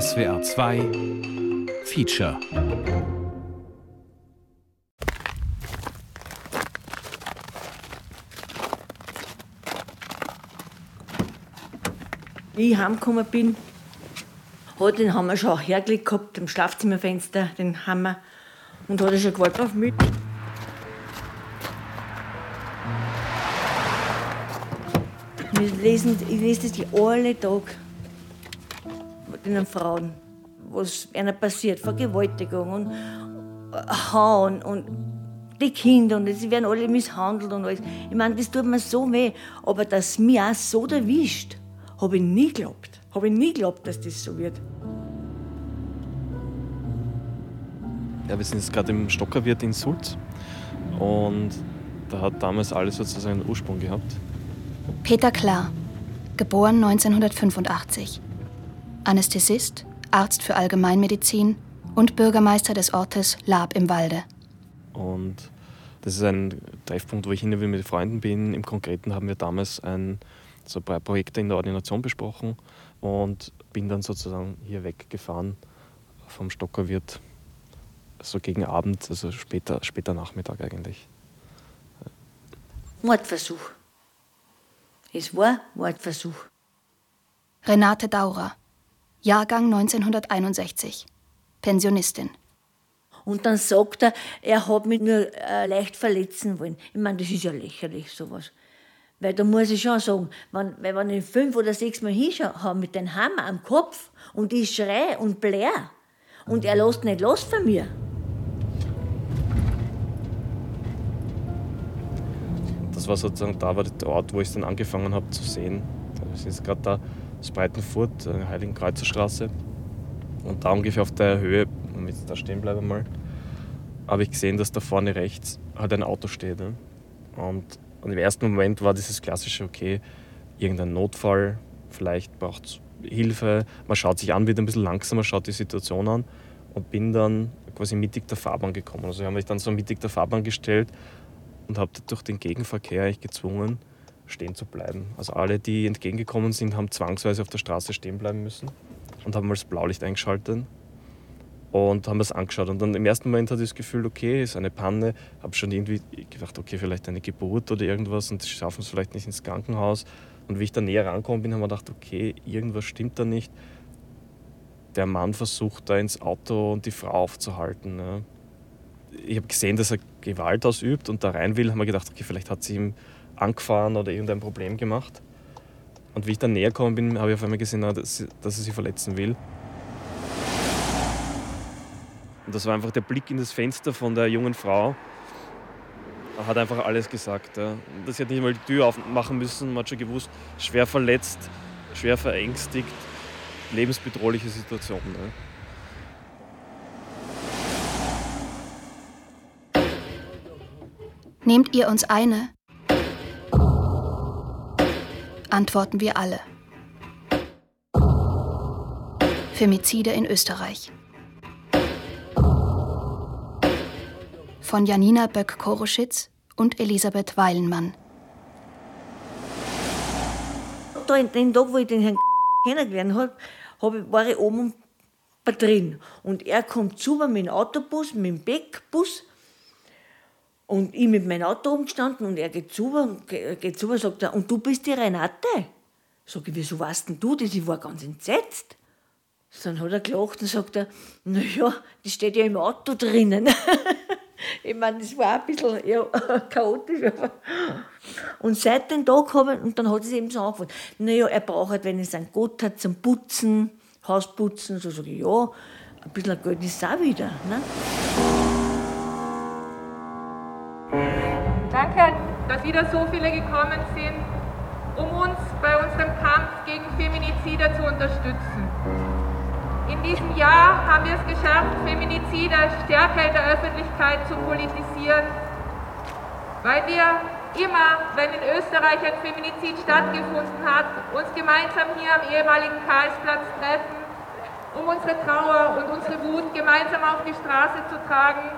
SWR 2 Feature Wie ich heimgekommen bin, hat den Hammer schon hergelegt gehabt, am Schlafzimmerfenster, den Hammer, und hat schon gewartet auf mich. Wir lesen, ich lese das alle Tag den Frauen, was einer passiert, Vergewaltigung und Hauen und die Kinder und sie werden alle misshandelt und alles. Ich meine, das tut mir so weh, aber dass mich auch so erwischt, habe ich nie geglaubt. Habe ich nie geglaubt, dass das so wird. Ja, wir sind jetzt gerade im Stockerwirt in Sulz und da hat damals alles sozusagen einen Ursprung gehabt. Peter Klar, geboren 1985. Anästhesist, Arzt für Allgemeinmedizin und Bürgermeister des Ortes Lab im Walde. Und das ist ein Treffpunkt, wo ich hin und wieder mit Freunden bin. Im Konkreten haben wir damals ein, so ein paar Projekte in der Ordination besprochen und bin dann sozusagen hier weggefahren vom Stockerwirt, so gegen Abend, also später, später Nachmittag eigentlich. Mordversuch. Es war Mordversuch. Renate Daurer, Jahrgang 1961, Pensionistin. Und dann sagt er, er hat mich nur äh, leicht verletzen wollen. Ich meine, das ist ja lächerlich, sowas. Weil da muss ich schon sagen, wenn, weil wenn ich fünf oder sechs Mal hinschaue mit dem Hammer am Kopf und ich schreie und blär und er lässt nicht los von mir. Das war sozusagen da war der Ort, wo ich es dann angefangen habe zu sehen. Das ist gerade da, das Breitenfurt, äh, Heiligen Kreuzerstraße. Und da ungefähr auf der Höhe, wenn ich da stehen bleibe mal, habe ich gesehen, dass da vorne rechts halt ein Auto steht. Ne? Und, und im ersten Moment war dieses klassische, okay, irgendein Notfall, vielleicht braucht es Hilfe. Man schaut sich an, wird ein bisschen langsamer, schaut die Situation an und bin dann quasi mittig der Fahrbahn gekommen. Also ich habe mich dann so mittig der Fahrbahn gestellt und habe durch den Gegenverkehr eigentlich gezwungen, stehen zu bleiben. Also alle, die entgegengekommen sind, haben zwangsweise auf der Straße stehen bleiben müssen und haben mal das Blaulicht eingeschaltet und haben das angeschaut. Und dann im ersten Moment hatte ich das Gefühl, okay, ist eine Panne. Habe schon irgendwie gedacht, okay, vielleicht eine Geburt oder irgendwas und schaffen es vielleicht nicht ins Krankenhaus. Und wie ich da näher rangekommen bin, habe ich gedacht, okay, irgendwas stimmt da nicht. Der Mann versucht da ins Auto und die Frau aufzuhalten. Ne? Ich habe gesehen, dass er Gewalt ausübt und da rein will, haben wir gedacht, okay, vielleicht hat sie ihm angefahren oder irgendein Problem gemacht. Und wie ich dann näher gekommen bin, habe ich auf einmal gesehen, dass, dass er sie verletzen will. Und das war einfach der Blick in das Fenster von der jungen Frau. Er hat einfach alles gesagt. Ja. Das hat nicht mal die Tür aufmachen müssen. Man hat schon gewusst, schwer verletzt, schwer verängstigt, lebensbedrohliche Situation. Ja. Nehmt ihr uns eine? Antworten wir alle. Femizide in Österreich. Von Janina Böck-Koroschitz und Elisabeth Weilenmann. Da in den Tag, wo ich den Herrn kennengelernt habe, hab ich, war ich oben drin. Und er kommt zu mir mit dem Autobus, mit dem Beckbus und ich mit meinem Auto umgestanden und er geht zu, geht zu sagt er, und du bist die Renate? Sag ich, wieso weißt denn du das? Ich war ganz entsetzt. Dann hat er gelacht und sagt er, naja, die steht ja im Auto drinnen. ich meine, das war ein bisschen ja, chaotisch. Und seit dem Tag habe und dann hat es eben so angefangen, naja, er braucht halt, wenn es einen Gott hat, zum Putzen, Hausputzen. So sage ich, ja, ein bisschen Geld ist auch wieder. Ne? Danke, dass wieder so viele gekommen sind, um uns bei unserem Kampf gegen Feminizide zu unterstützen. In diesem Jahr haben wir es geschafft, Feminizide stärker in der Öffentlichkeit zu politisieren, weil wir immer, wenn in Österreich ein Feminizid stattgefunden hat, uns gemeinsam hier am ehemaligen Karlsplatz treffen, um unsere Trauer und unsere Wut gemeinsam auf die Straße zu tragen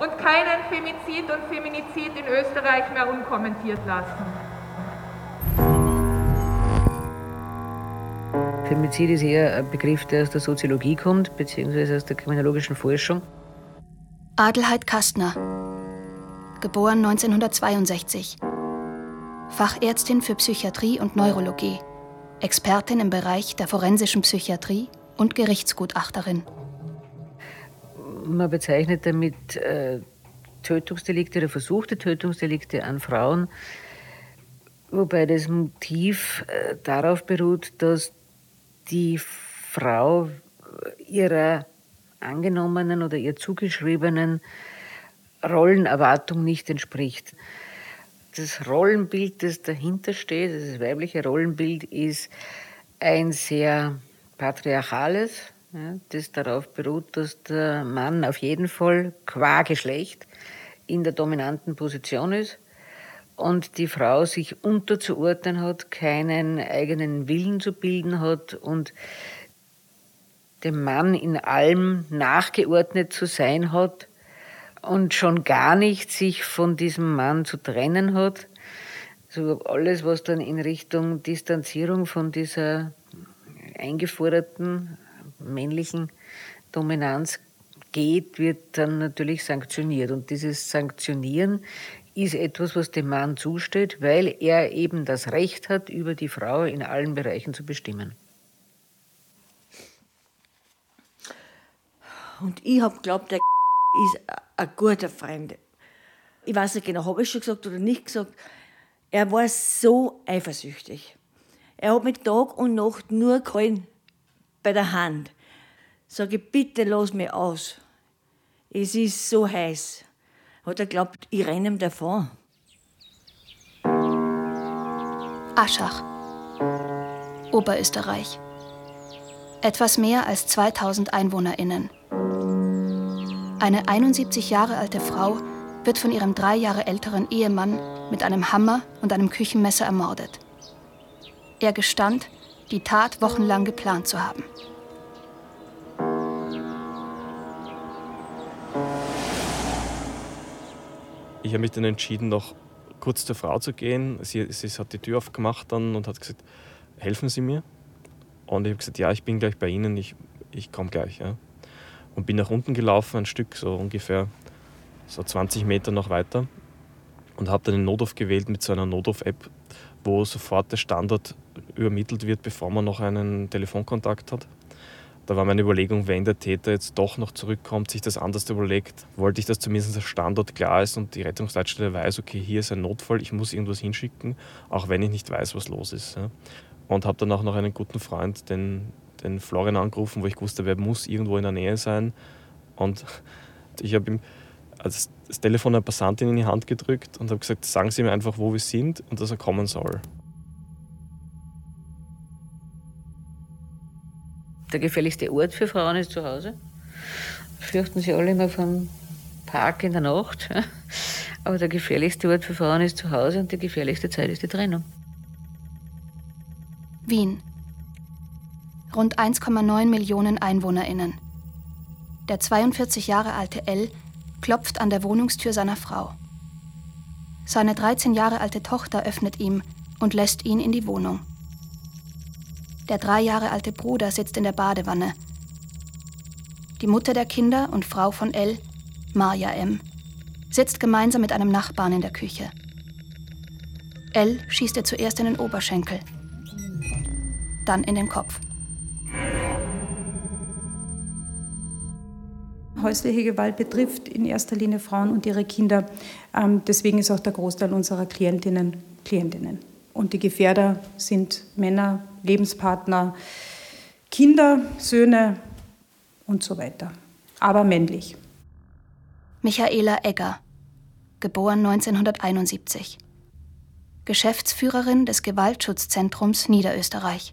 und keinen Femizid und Feminizid in Österreich mehr unkommentiert lassen. Femizid ist eher ein Begriff, der aus der Soziologie kommt, beziehungsweise aus der kriminologischen Forschung. Adelheid Kastner, geboren 1962. Fachärztin für Psychiatrie und Neurologie, Expertin im Bereich der forensischen Psychiatrie und Gerichtsgutachterin. Man bezeichnet damit äh, Tötungsdelikte oder versuchte Tötungsdelikte an Frauen, wobei das Motiv äh, darauf beruht, dass die Frau ihrer angenommenen oder ihr zugeschriebenen Rollenerwartung nicht entspricht. Das Rollenbild, das dahinter steht, das weibliche Rollenbild, ist ein sehr patriarchales, ja, das darauf beruht, dass der Mann auf jeden Fall qua Geschlecht in der dominanten Position ist und die Frau sich unterzuordnen hat, keinen eigenen Willen zu bilden hat und dem Mann in allem nachgeordnet zu sein hat und schon gar nicht sich von diesem Mann zu trennen hat. Also alles, was dann in Richtung Distanzierung von dieser eingeforderten männlichen Dominanz geht, wird dann natürlich sanktioniert. Und dieses Sanktionieren ist etwas, was dem Mann zusteht, weil er eben das Recht hat, über die Frau in allen Bereichen zu bestimmen. Und ich habe geglaubt, der ist ein guter Freund. Ich weiß nicht genau, habe ich schon gesagt oder nicht gesagt. Er war so eifersüchtig. Er hat mich Tag und Nacht nur gehalten bei der Hand. Sage bitte lass mich aus. Es ist so heiß. Hat er glaubt, ich renne ihm davon. Aschach, Oberösterreich. Etwas mehr als 2000 EinwohnerInnen. Eine 71 Jahre alte Frau wird von ihrem drei Jahre älteren Ehemann mit einem Hammer und einem Küchenmesser ermordet. Er gestand, die Tat wochenlang geplant zu haben. Ich habe mich dann entschieden, noch kurz zur Frau zu gehen. Sie, sie hat die Tür aufgemacht dann und hat gesagt, helfen Sie mir? Und ich habe gesagt, ja, ich bin gleich bei Ihnen, ich, ich komme gleich. Ja. Und bin nach unten gelaufen, ein Stück, so ungefähr so 20 Meter noch weiter. Und habe dann den Notruf gewählt mit so einer Notruf-App, wo sofort der Standort übermittelt wird, bevor man noch einen Telefonkontakt hat. Da war meine Überlegung, wenn der Täter jetzt doch noch zurückkommt, sich das anders überlegt, wollte ich, dass zumindest der Standort klar ist und die Rettungsleitstelle weiß, okay, hier ist ein Notfall, ich muss irgendwas hinschicken, auch wenn ich nicht weiß, was los ist. Und habe dann auch noch einen guten Freund, den, den Florian, angerufen, wo ich wusste, wer muss irgendwo in der Nähe sein. Und ich habe ihm das Telefon einer Passantin in die Hand gedrückt und habe gesagt, sagen Sie mir einfach, wo wir sind und dass er kommen soll. Der gefährlichste Ort für Frauen ist zu Hause. Fürchten sie alle immer vom Park in der Nacht. Aber der gefährlichste Ort für Frauen ist zu Hause und die gefährlichste Zeit ist die Trennung. Wien. Rund 1,9 Millionen EinwohnerInnen. Der 42 Jahre alte L klopft an der Wohnungstür seiner Frau. Seine 13 Jahre alte Tochter öffnet ihm und lässt ihn in die Wohnung. Der drei Jahre alte Bruder sitzt in der Badewanne. Die Mutter der Kinder und Frau von L, Marja M., sitzt gemeinsam mit einem Nachbarn in der Küche. L schießt ihr zuerst in den Oberschenkel, dann in den Kopf. Häusliche Gewalt betrifft in erster Linie Frauen und ihre Kinder. Ähm, deswegen ist auch der Großteil unserer Klientinnen Klientinnen. Und die Gefährder sind Männer, Lebenspartner, Kinder, Söhne und so weiter. Aber männlich. Michaela Egger, geboren 1971. Geschäftsführerin des Gewaltschutzzentrums Niederösterreich.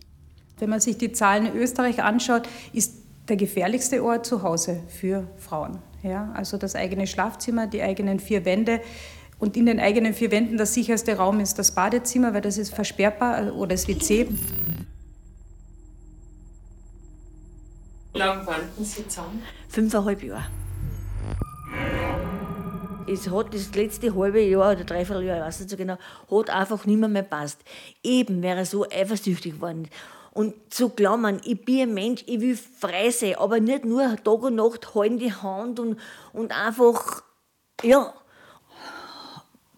Wenn man sich die Zahlen in Österreich anschaut, ist der gefährlichste Ort zu Hause für Frauen. Ja, also das eigene Schlafzimmer, die eigenen vier Wände, und in den eigenen vier Wänden der sicherste Raum ist das Badezimmer, weil das ist versperrbar, oder das WC. Wie lange waren Sie zusammen? Fünfeinhalb Jahre. Es hat das letzte halbe Jahr oder dreiviertel Jahr, ich weiß nicht so genau, hat einfach nicht mehr, mehr passt. Eben wäre er so eifersüchtig geworden. Und zu glauben, ich bin ein Mensch, ich will frei sein, aber nicht nur Tag und Nacht halten die Hand und, und einfach, ja.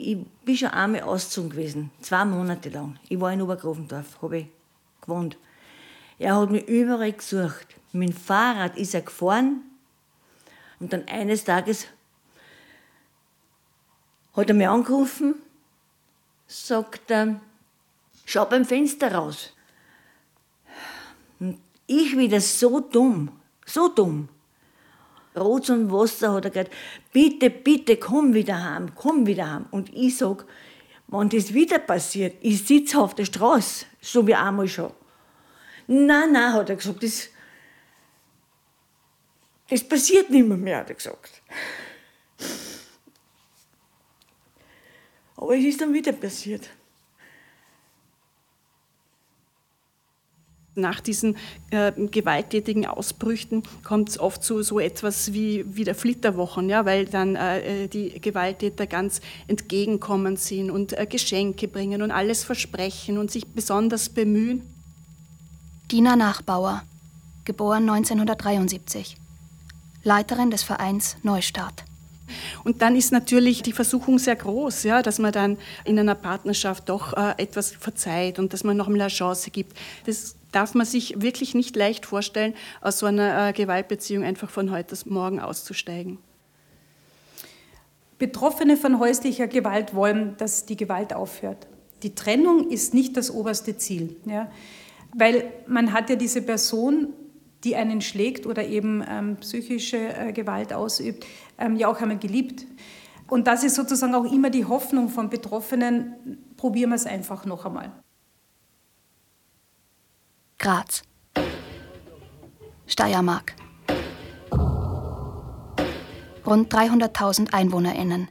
Ich bin schon einmal ausgezogen gewesen, zwei Monate lang. Ich war in Obergrafendorf, habe ich gewohnt. Er hat mich überall gesucht. Dem Fahrrad ist er gefahren und dann eines Tages hat er mich angerufen, sagt er, schau beim Fenster raus. Und ich wieder so dumm, so dumm. Rot und Wasser hat er gesagt, bitte, bitte, komm wieder heim, komm wieder heim. Und ich sag, wenn das wieder passiert, ich sitze auf der Straße, so wie einmal schon. Nein, nein, hat er gesagt, das, das passiert nicht mehr, mehr, hat er gesagt. Aber es ist dann wieder passiert. Nach diesen äh, gewalttätigen Ausbrüchen kommt es oft zu so etwas wie, wie der Flitterwochen, ja, weil dann äh, die Gewalttäter ganz entgegenkommend sind und äh, Geschenke bringen und alles versprechen und sich besonders bemühen. Dina Nachbauer, geboren 1973, Leiterin des Vereins Neustart. Und dann ist natürlich die Versuchung sehr groß, ja, dass man dann in einer Partnerschaft doch äh, etwas verzeiht und dass man noch mal eine Chance gibt. Das darf man sich wirklich nicht leicht vorstellen, aus so einer äh, Gewaltbeziehung einfach von heute auf morgen auszusteigen. Betroffene von häuslicher Gewalt wollen, dass die Gewalt aufhört. Die Trennung ist nicht das oberste Ziel, ja? weil man hat ja diese Person, die einen schlägt oder eben ähm, psychische äh, Gewalt ausübt, ähm, ja auch einmal geliebt. Und das ist sozusagen auch immer die Hoffnung von Betroffenen, probieren wir es einfach noch einmal. Graz. Steiermark. Rund 300.000 EinwohnerInnen.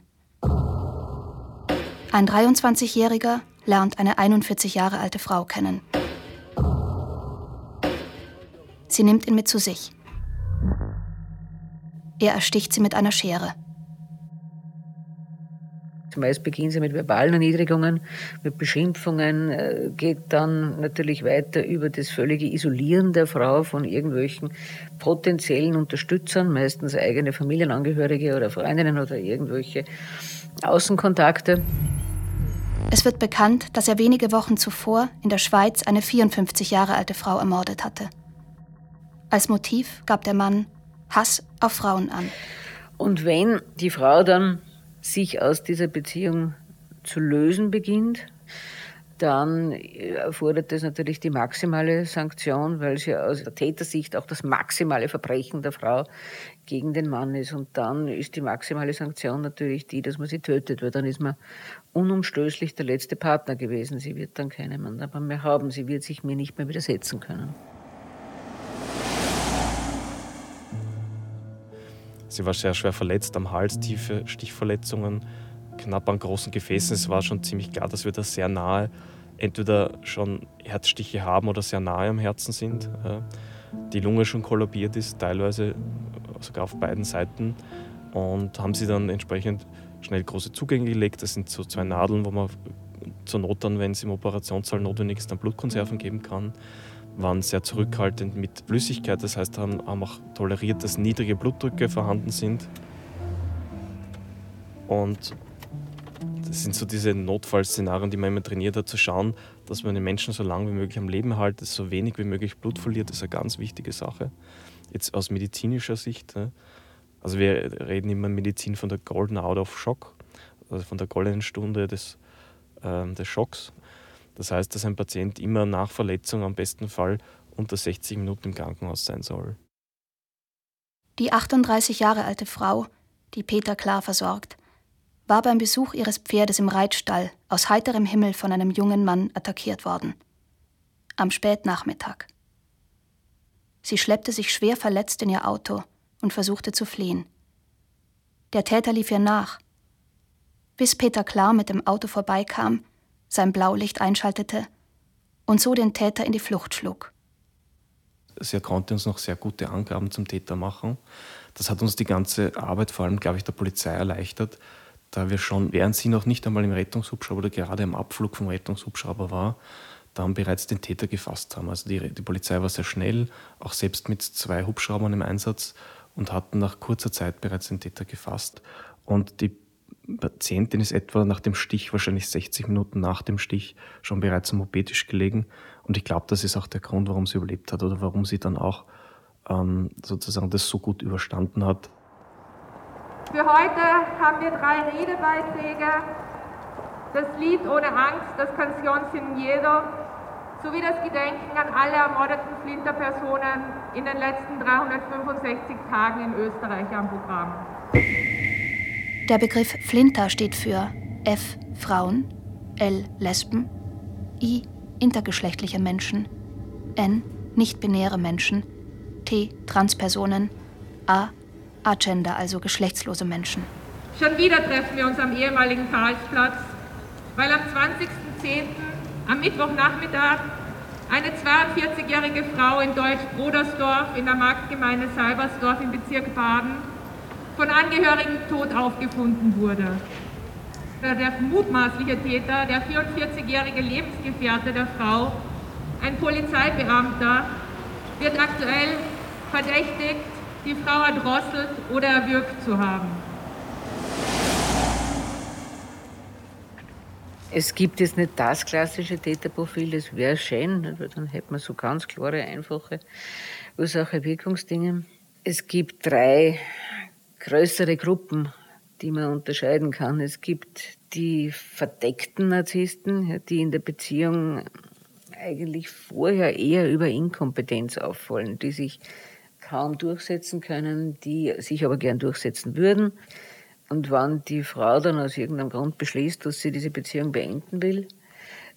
Ein 23-Jähriger lernt eine 41 Jahre alte Frau kennen. Sie nimmt ihn mit zu sich. Er ersticht sie mit einer Schere. Zumeist beginnen sie mit verbalen Erniedrigungen, mit Beschimpfungen, äh, geht dann natürlich weiter über das völlige Isolieren der Frau von irgendwelchen potenziellen Unterstützern, meistens eigene Familienangehörige oder Freundinnen oder irgendwelche Außenkontakte. Es wird bekannt, dass er wenige Wochen zuvor in der Schweiz eine 54 Jahre alte Frau ermordet hatte. Als Motiv gab der Mann Hass auf Frauen an. Und wenn die Frau dann sich aus dieser Beziehung zu lösen beginnt, dann erfordert das natürlich die maximale Sanktion, weil sie aus der Tätersicht auch das maximale Verbrechen der Frau gegen den Mann ist. Und dann ist die maximale Sanktion natürlich die, dass man sie tötet, weil dann ist man unumstößlich der letzte Partner gewesen. Sie wird dann keinen Mann mehr haben, sie wird sich mir nicht mehr widersetzen können. Sie war sehr schwer verletzt am Hals, tiefe Stichverletzungen, knapp an großen Gefäßen. Es war schon ziemlich klar, dass wir da sehr nahe entweder schon Herzstiche haben oder sehr nahe am Herzen sind. Die Lunge schon kollabiert ist, teilweise sogar auf beiden Seiten. Und haben sie dann entsprechend schnell große Zugänge gelegt. Das sind so zwei Nadeln, wo man zur Not dann, wenn es im Operationssaal notwendig ist, dann Blutkonserven geben kann waren sehr zurückhaltend mit Flüssigkeit, das heißt, haben, auch toleriert, dass niedrige Blutdrücke vorhanden sind. Und das sind so diese Notfallszenarien, die man immer trainiert hat, zu schauen, dass man den Menschen so lange wie möglich am Leben hält, so wenig wie möglich Blut verliert, das ist eine ganz wichtige Sache. Jetzt aus medizinischer Sicht. Also wir reden immer in Medizin von der Golden Out of Shock, also von der goldenen Stunde des, äh, des Schocks. Das heißt, dass ein Patient immer nach Verletzung am besten Fall unter 60 Minuten im Krankenhaus sein soll. Die 38 Jahre alte Frau, die Peter klar versorgt, war beim Besuch ihres Pferdes im Reitstall aus heiterem Himmel von einem jungen Mann attackiert worden. Am Spätnachmittag. Sie schleppte sich schwer verletzt in ihr Auto und versuchte zu fliehen. Der Täter lief ihr nach. Bis Peter Klar mit dem Auto vorbeikam, sein Blaulicht einschaltete und so den Täter in die Flucht schlug. Sie konnte uns noch sehr gute Angaben zum Täter machen. Das hat uns die ganze Arbeit, vor allem, glaube ich, der Polizei erleichtert, da wir schon, während sie noch nicht einmal im Rettungshubschrauber oder gerade im Abflug vom Rettungshubschrauber war, dann bereits den Täter gefasst haben. Also die, die Polizei war sehr schnell, auch selbst mit zwei Hubschraubern im Einsatz und hatten nach kurzer Zeit bereits den Täter gefasst. Und die Patientin ist etwa nach dem Stich, wahrscheinlich 60 Minuten nach dem Stich, schon bereits am gelegen. Und ich glaube, das ist auch der Grund, warum sie überlebt hat oder warum sie dann auch ähm, sozusagen das so gut überstanden hat. Für heute haben wir drei Redebeiträge. Das Lied Ohne Angst, das Kantion Sin Jeder, sowie das Gedenken an alle ermordeten Flinterpersonen in den letzten 365 Tagen in Österreich am Programm. Der Begriff Flinter steht für F. Frauen, L. Lesben, I. Intergeschlechtliche Menschen, N. Nicht-binäre Menschen, T. Transpersonen, A. Agender, also geschlechtslose Menschen. Schon wieder treffen wir uns am ehemaligen Karlsplatz, weil am 20.10. am Mittwochnachmittag eine 42-jährige Frau in Deutsch-Brodersdorf in der Marktgemeinde Salbersdorf im Bezirk Baden von Angehörigen tot aufgefunden wurde. Der mutmaßliche Täter, der 44-jährige Lebensgefährte der Frau, ein Polizeibeamter, wird aktuell verdächtigt, die Frau erdrosselt oder erwürgt zu haben. Es gibt jetzt nicht das klassische Täterprofil, das wäre schön, weil dann hätte man so ganz klare, einfache Ursache-Wirkungsdinge. Es gibt drei größere Gruppen, die man unterscheiden kann. Es gibt die verdeckten Narzissten, die in der Beziehung eigentlich vorher eher über Inkompetenz auffallen, die sich kaum durchsetzen können, die sich aber gern durchsetzen würden. Und wenn die Frau dann aus irgendeinem Grund beschließt, dass sie diese Beziehung beenden will,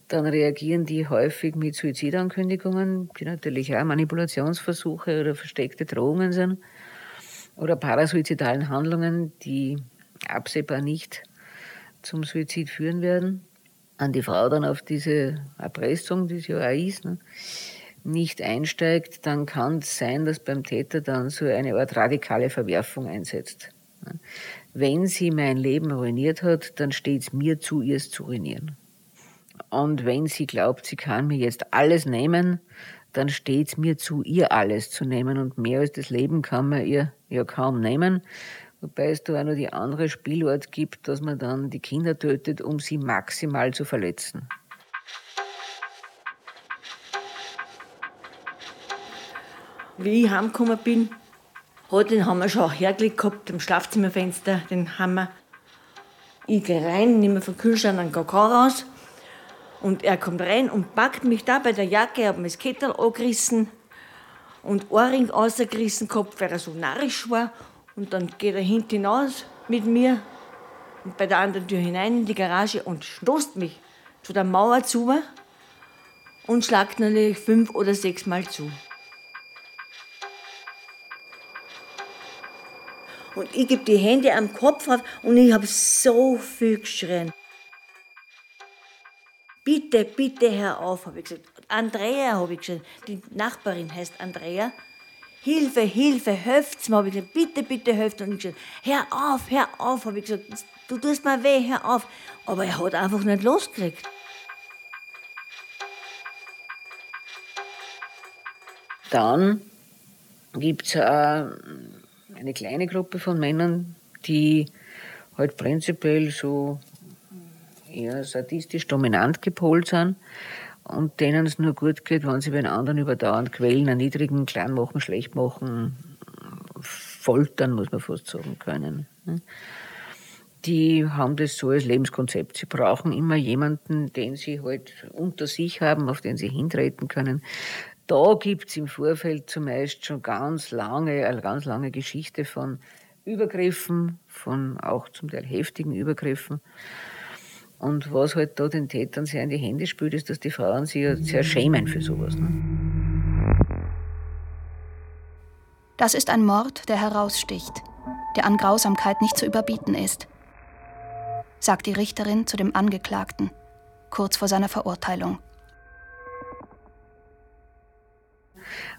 dann reagieren die häufig mit Suizidankündigungen, die natürlich auch Manipulationsversuche oder versteckte Drohungen sind oder parasuizidalen Handlungen, die absehbar nicht zum Suizid führen werden, an die Frau dann auf diese Erpressung, die es ja auch ist, ne, nicht einsteigt, dann kann es sein, dass beim Täter dann so eine Art radikale Verwerfung einsetzt. Ne. Wenn sie mein Leben ruiniert hat, dann steht es mir zu, ihr es zu ruinieren. Und wenn sie glaubt, sie kann mir jetzt alles nehmen, dann steht es mir zu, ihr alles zu nehmen und mehr als das Leben kann man ihr ja kaum nehmen. Wobei es da auch noch die andere Spielart gibt, dass man dann die Kinder tötet, um sie maximal zu verletzen. Wie ich heimgekommen bin, hat den wir schon hergelegt gehabt, im Schlafzimmerfenster, den Hammer. Ich gehe rein, nehme vom Kühlschrank einen Kakao raus und er kommt rein und packt mich da bei der Jacke, hat mir das Kettel angerissen und Ohrring rausgerissen gehabt, weil er so narrisch war. Und dann geht er hinten hinaus mit mir und bei der anderen Tür hinein in die Garage und stoßt mich zu der Mauer zu und schlagt natürlich fünf oder sechs Mal zu. Und ich gebe die Hände am Kopf auf und ich habe so viel geschrien. Bitte, bitte hör auf, habe ich gesagt. Andrea, habe ich gesagt. Die Nachbarin heißt Andrea. Hilfe, Hilfe, helft's mir, habe ich gesagt. Bitte, bitte helft. Und ich gesagt, hör auf, hör auf, habe ich gesagt. Du tust mir weh, hör auf. Aber er hat einfach nicht losgekriegt. Dann gibt es eine kleine Gruppe von Männern, die halt prinzipiell so eher sadistisch dominant gepolt sind und denen es nur gut geht, wenn sie bei den anderen überdauernd quälen, erniedrigen, klein machen, schlecht machen, foltern, muss man fast sagen können. Die haben das so als Lebenskonzept. Sie brauchen immer jemanden, den sie halt unter sich haben, auf den sie hintreten können. Da gibt es im Vorfeld zumeist schon ganz lange, eine ganz lange Geschichte von Übergriffen, von auch zum Teil heftigen Übergriffen. Und was halt da den Tätern sehr in die Hände spült, ist, dass die Frauen sich ja sehr schämen für sowas. Ne? Das ist ein Mord, der heraussticht, der an Grausamkeit nicht zu überbieten ist, sagt die Richterin zu dem Angeklagten, kurz vor seiner Verurteilung.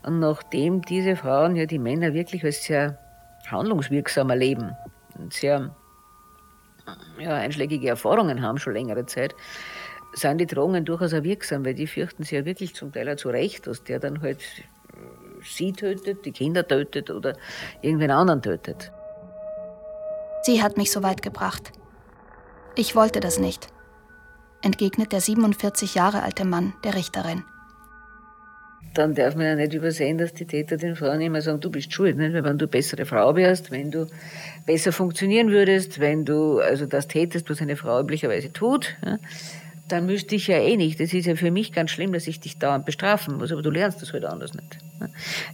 Und nachdem diese Frauen ja die Männer wirklich als sehr handlungswirksam erleben, sehr ja, einschlägige Erfahrungen haben, schon längere Zeit, sind die Drohungen durchaus auch wirksam, weil die fürchten sich ja wirklich zum Teil auch zu Recht, dass der dann halt sie tötet, die Kinder tötet oder irgendwen anderen tötet. Sie hat mich so weit gebracht. Ich wollte das nicht, entgegnet der 47 Jahre alte Mann der Richterin. Dann darf man ja nicht übersehen, dass die Täter den Frauen immer sagen, du bist schuld, nicht? wenn du bessere Frau wärst, wenn du besser funktionieren würdest, wenn du also das tätest, was eine Frau üblicherweise tut, ja, dann müsste ich ja eh nicht. Das ist ja für mich ganz schlimm, dass ich dich dauernd bestrafen muss, aber du lernst das halt anders nicht.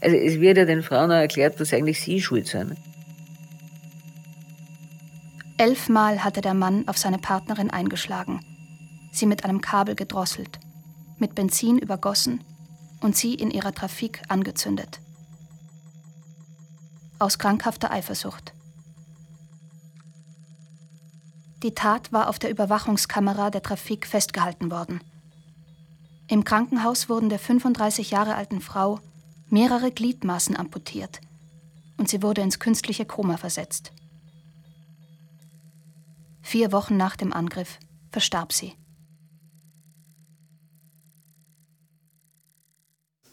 Also es wird ja den Frauen auch erklärt, dass eigentlich sie schuld sind. Elfmal hatte der Mann auf seine Partnerin eingeschlagen, sie mit einem Kabel gedrosselt, mit Benzin übergossen und sie in ihrer Trafik angezündet. Aus krankhafter Eifersucht. Die Tat war auf der Überwachungskamera der Trafik festgehalten worden. Im Krankenhaus wurden der 35 Jahre alten Frau mehrere Gliedmaßen amputiert und sie wurde ins künstliche Koma versetzt. Vier Wochen nach dem Angriff verstarb sie.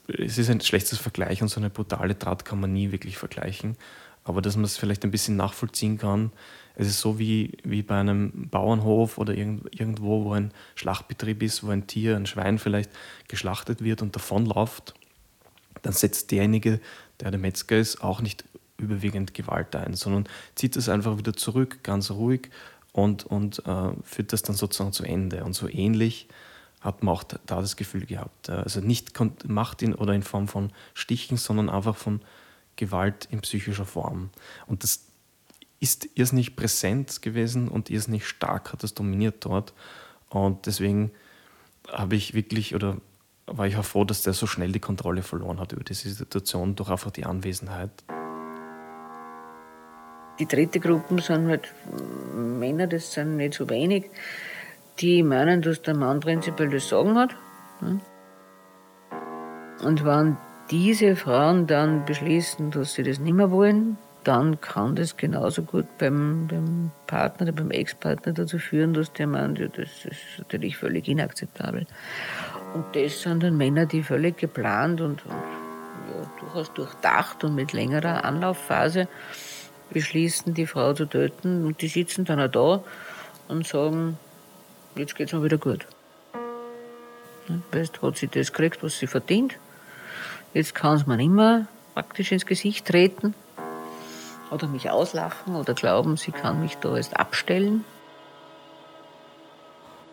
Es ist ein schlechtes Vergleich und so eine brutale Tat kann man nie wirklich vergleichen. Aber dass man es vielleicht ein bisschen nachvollziehen kann, es ist so wie, wie bei einem Bauernhof oder irgendwo, wo ein Schlachtbetrieb ist, wo ein Tier, ein Schwein vielleicht geschlachtet wird und davonläuft, dann setzt derjenige, der der Metzger ist, auch nicht überwiegend Gewalt ein, sondern zieht es einfach wieder zurück, ganz ruhig und, und äh, führt das dann sozusagen zu Ende. Und so ähnlich hat man auch da das Gefühl gehabt. Also nicht Macht in, oder in Form von Stichen, sondern einfach von Gewalt in psychischer Form. Und das ist irrsinnig präsent gewesen und irrsinnig stark hat das dominiert dort. Und deswegen habe ich wirklich oder war ich auch froh, dass der so schnell die Kontrolle verloren hat über diese Situation durch einfach die Anwesenheit. Die dritte Gruppe sind halt Männer, das sind nicht so wenig, die meinen, dass der Mann prinzipiell das Sagen hat. Und wenn diese Frauen dann beschließen, dass sie das nicht mehr wollen, dann kann das genauso gut beim, beim Partner oder beim Ex-Partner dazu führen, dass der Mann, ja, das ist natürlich völlig inakzeptabel. Und das sind dann Männer, die völlig geplant und, und ja, durchaus durchdacht und mit längerer Anlaufphase beschließen, die Frau zu töten. Und die sitzen dann auch da und sagen, jetzt geht's mir wieder gut. Weißt, hat sie das gekriegt, was sie verdient. Jetzt kann es mir mehr praktisch ins Gesicht treten oder mich auslachen oder glauben, sie kann mich da erst abstellen.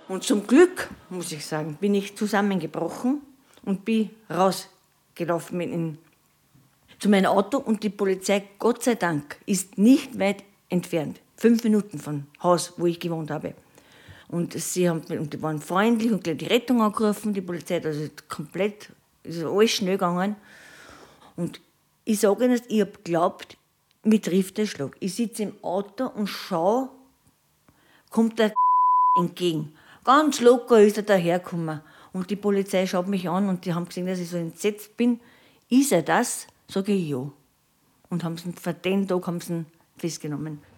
Und zum Glück, muss ich sagen, bin ich zusammengebrochen und bin rausgelaufen in, zu meinem Auto und die Polizei, Gott sei Dank, ist nicht weit entfernt. Fünf Minuten vom Haus, wo ich gewohnt habe. Und sie haben, und die waren freundlich und gleich die Rettung angerufen, die Polizei also komplett, ist alles schnell gegangen. Und ich sage Ihnen, ich habe geglaubt, mir trifft der Schlag. Ich sitze im Auto und schaue, kommt der entgegen. Ganz locker ist er dahergekommen. Und die Polizei schaut mich an und die haben gesehen, dass ich so entsetzt bin. Ist er das? Sage ich ja. Und haben sie für den Tag haben sie ihn festgenommen.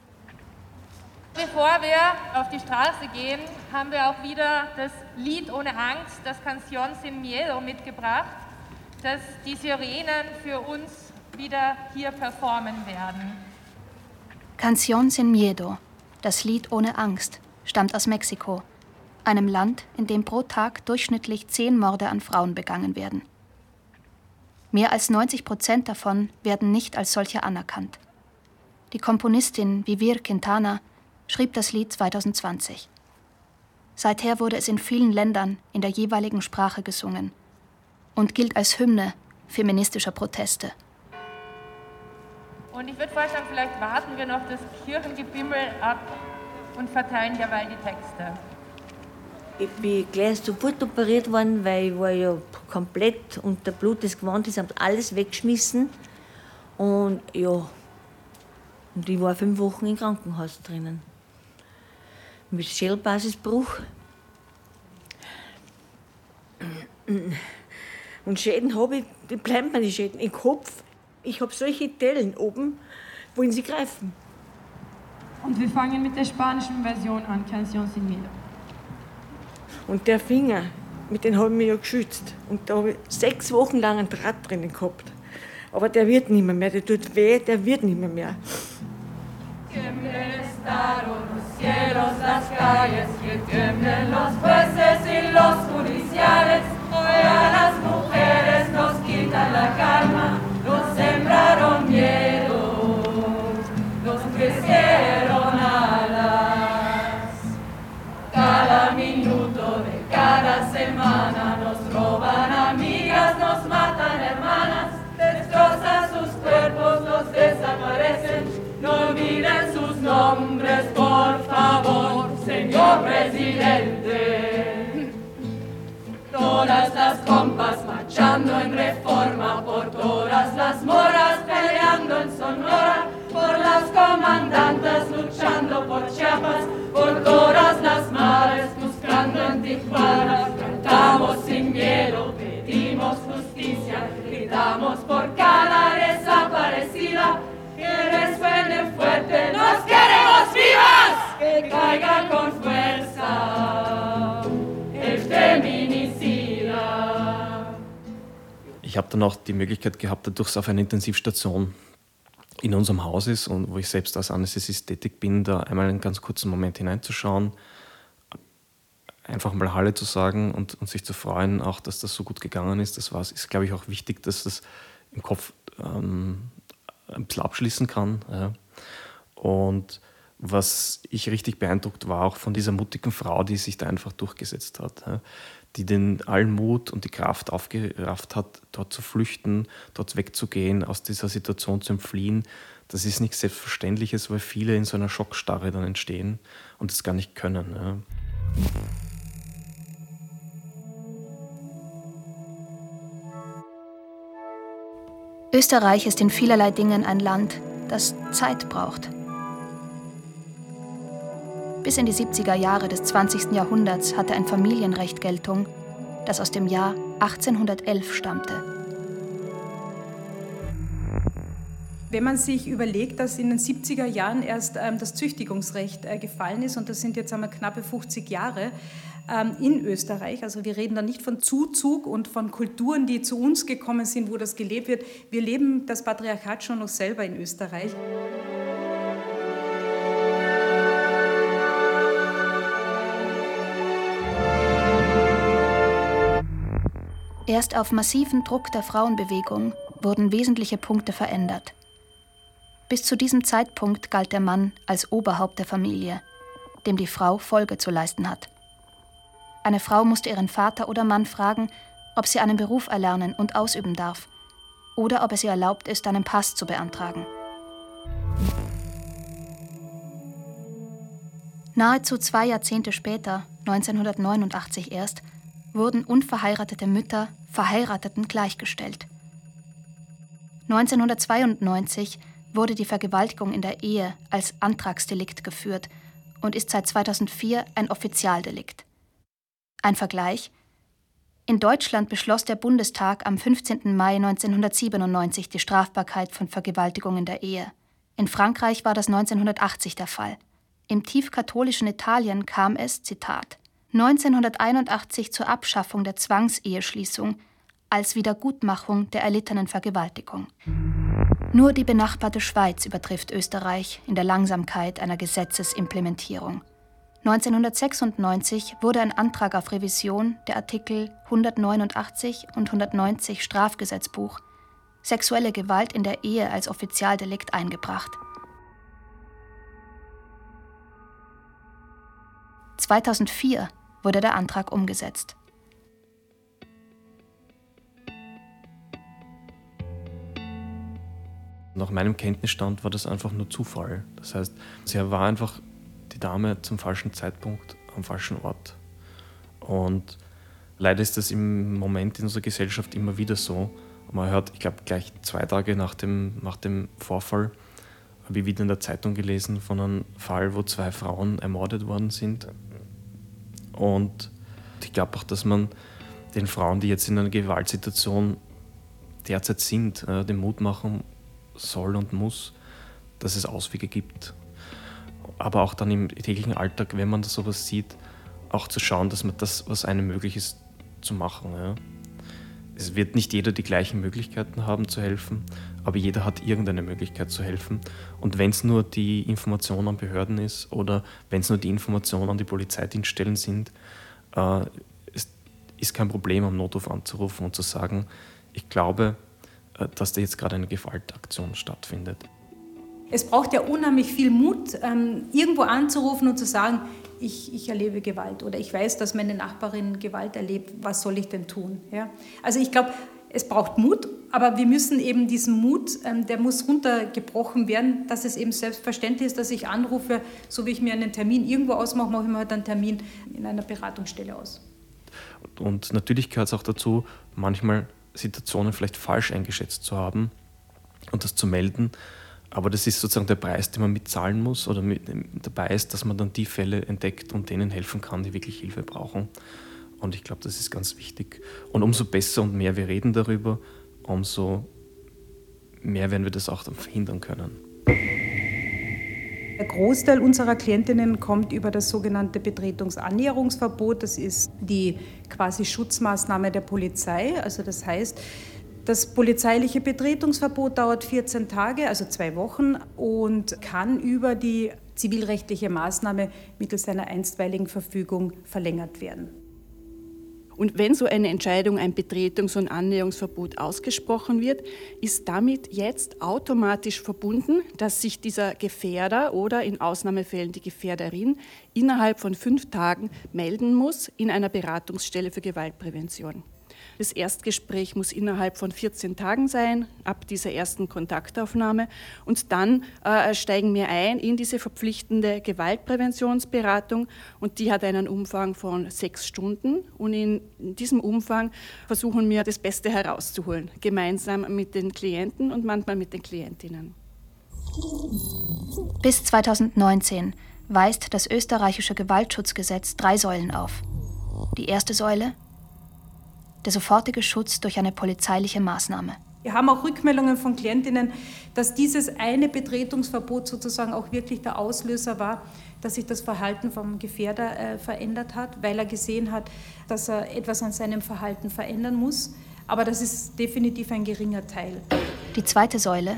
Bevor wir auf die Straße gehen, haben wir auch wieder das Lied ohne Angst, das Canción sin Miedo mitgebracht, das die Sirenen für uns wieder hier performen werden. Canción sin Miedo, das Lied ohne Angst, stammt aus Mexiko, einem Land, in dem pro Tag durchschnittlich zehn Morde an Frauen begangen werden. Mehr als 90 Prozent davon werden nicht als solche anerkannt. Die Komponistin Vivir Quintana schrieb das Lied 2020. Seither wurde es in vielen Ländern in der jeweiligen Sprache gesungen und gilt als Hymne feministischer Proteste. Und ich würde vorschlagen, vielleicht warten wir noch das Kirchengebimmel ab und verteilen derweil die Texte. Ich bin gleich sofort operiert worden, weil ich war ja komplett unter Blut des Gewandes, haben alles weggeschmissen. Und ja, und ich war fünf Wochen im Krankenhaus drinnen. Mit Schädelbasisbruch. Und Schäden habe ich, die bleiben mir die Schäden im Kopf. Ich habe solche Dellen oben, wohin sie greifen. Und wir fangen mit der spanischen Version an, Canción sin Miedo. Und der Finger, mit dem habe ich mich ja geschützt. Und da habe ich sechs Wochen lang einen Draht drinnen gehabt. Aber der wird nicht mehr, mehr. der tut weh, der wird nicht mehr. mehr. Las calles, que tiemblen los jueces y los judiciales. Hoy a las mujeres nos quitan la calma, nos sembraron miedo, nos crecieron alas. Cada minuto de cada semana señor presidente. Todas las compas marchando en reforma, por todas las moras peleando en Sonora, por las comandantes luchando por Chiapas, por todas las mares buscando en Tijuana. Cantamos sin miedo, pedimos justicia, gritamos por cada desaparecida Ich habe dann auch die Möglichkeit gehabt, dadurch es auf einer Intensivstation in unserem Haus ist und wo ich selbst als Anästhesist tätig bin, da einmal einen ganz kurzen Moment hineinzuschauen, einfach mal Halle zu sagen und, und sich zu freuen, auch dass das so gut gegangen ist. Das war, ist, glaube ich, auch wichtig, dass das im Kopf ähm, ein bisschen abschließen kann. Ja. Und was ich richtig beeindruckt war, auch von dieser mutigen Frau, die sich da einfach durchgesetzt hat, ja, die den allen Mut und die Kraft aufgerafft hat, dort zu flüchten, dort wegzugehen, aus dieser Situation zu entfliehen. Das ist nichts Selbstverständliches, weil viele in so einer Schockstarre dann entstehen und es gar nicht können. Ja. Österreich ist in vielerlei Dingen ein Land, das Zeit braucht. Bis in die 70er Jahre des 20. Jahrhunderts hatte ein Familienrecht Geltung, das aus dem Jahr 1811 stammte. Wenn man sich überlegt, dass in den 70er Jahren erst ähm, das Züchtigungsrecht äh, gefallen ist, und das sind jetzt einmal knappe 50 Jahre, ähm, in Österreich. Also wir reden da nicht von Zuzug und von Kulturen, die zu uns gekommen sind, wo das gelebt wird. Wir leben das Patriarchat schon noch selber in Österreich. Erst auf massiven Druck der Frauenbewegung wurden wesentliche Punkte verändert. Bis zu diesem Zeitpunkt galt der Mann als Oberhaupt der Familie, dem die Frau Folge zu leisten hat. Eine Frau musste ihren Vater oder Mann fragen, ob sie einen Beruf erlernen und ausüben darf oder ob es ihr erlaubt ist, einen Pass zu beantragen. Nahezu zwei Jahrzehnte später, 1989 erst, wurden unverheiratete Mütter Verheirateten gleichgestellt. 1992 wurde die Vergewaltigung in der Ehe als Antragsdelikt geführt und ist seit 2004 ein Offizialdelikt. Ein Vergleich. In Deutschland beschloss der Bundestag am 15. Mai 1997 die Strafbarkeit von Vergewaltigung in der Ehe. In Frankreich war das 1980 der Fall. Im tiefkatholischen Italien kam es, Zitat, 1981 zur Abschaffung der Zwangseheschließung als Wiedergutmachung der erlittenen Vergewaltigung. Nur die benachbarte Schweiz übertrifft Österreich in der Langsamkeit einer Gesetzesimplementierung. 1996 wurde ein Antrag auf Revision der Artikel 189 und 190 Strafgesetzbuch Sexuelle Gewalt in der Ehe als Offizialdelikt eingebracht. 2004 wurde der Antrag umgesetzt. Nach meinem Kenntnisstand war das einfach nur Zufall. Das heißt, sie war einfach die Dame zum falschen Zeitpunkt am falschen Ort. Und leider ist das im Moment in unserer Gesellschaft immer wieder so. Man hört, ich glaube, gleich zwei Tage nach dem, nach dem Vorfall habe ich wieder in der Zeitung gelesen von einem Fall, wo zwei Frauen ermordet worden sind. Und ich glaube auch, dass man den Frauen, die jetzt in einer Gewaltsituation derzeit sind, äh, den Mut machen soll und muss, dass es Auswege gibt aber auch dann im täglichen Alltag, wenn man sowas sieht, auch zu schauen, dass man das, was einem möglich ist, zu machen. Ja. Es wird nicht jeder die gleichen Möglichkeiten haben zu helfen, aber jeder hat irgendeine Möglichkeit zu helfen. Und wenn es nur die Information an Behörden ist oder wenn es nur die Information an die Polizeidienststellen sind, äh, es ist kein Problem, am Notruf anzurufen und zu sagen, ich glaube, dass da jetzt gerade eine Gewaltaktion stattfindet. Es braucht ja unheimlich viel Mut, ähm, irgendwo anzurufen und zu sagen, ich, ich, erlebe Gewalt oder ich weiß, dass meine Nachbarin Gewalt erlebt, was soll ich denn tun? Ja? Also ich glaube, es braucht Mut, aber wir müssen eben diesen Mut, ähm, der muss runtergebrochen werden, dass es eben selbstverständlich ist, dass ich anrufe, so wie ich mir einen Termin irgendwo ausmache, mache ich mir halt einen Termin in einer Beratungsstelle aus. Und natürlich gehört es auch dazu, manchmal Situationen vielleicht falsch eingeschätzt zu haben und das zu melden. Aber das ist sozusagen der Preis, den man mitzahlen muss oder mit dabei ist, dass man dann die Fälle entdeckt und denen helfen kann, die wirklich Hilfe brauchen. Und ich glaube, das ist ganz wichtig. Und umso besser und mehr wir reden darüber, umso mehr werden wir das auch dann verhindern können. Der Großteil unserer Klientinnen kommt über das sogenannte Betretungsannäherungsverbot. Das ist die quasi Schutzmaßnahme der Polizei. Also das heißt, das polizeiliche Betretungsverbot dauert 14 Tage, also zwei Wochen, und kann über die zivilrechtliche Maßnahme mittels einer einstweiligen Verfügung verlängert werden. Und wenn so eine Entscheidung, ein Betretungs- und Annäherungsverbot ausgesprochen wird, ist damit jetzt automatisch verbunden, dass sich dieser Gefährder oder in Ausnahmefällen die Gefährderin innerhalb von fünf Tagen melden muss in einer Beratungsstelle für Gewaltprävention. Das Erstgespräch muss innerhalb von 14 Tagen sein, ab dieser ersten Kontaktaufnahme. Und dann äh, steigen wir ein in diese verpflichtende Gewaltpräventionsberatung. Und die hat einen Umfang von sechs Stunden. Und in diesem Umfang versuchen wir, das Beste herauszuholen, gemeinsam mit den Klienten und manchmal mit den Klientinnen. Bis 2019 weist das österreichische Gewaltschutzgesetz drei Säulen auf. Die erste Säule der sofortige Schutz durch eine polizeiliche Maßnahme. Wir haben auch Rückmeldungen von Klientinnen, dass dieses eine Betretungsverbot sozusagen auch wirklich der Auslöser war, dass sich das Verhalten vom Gefährder äh, verändert hat, weil er gesehen hat, dass er etwas an seinem Verhalten verändern muss. Aber das ist definitiv ein geringer Teil. Die zweite Säule,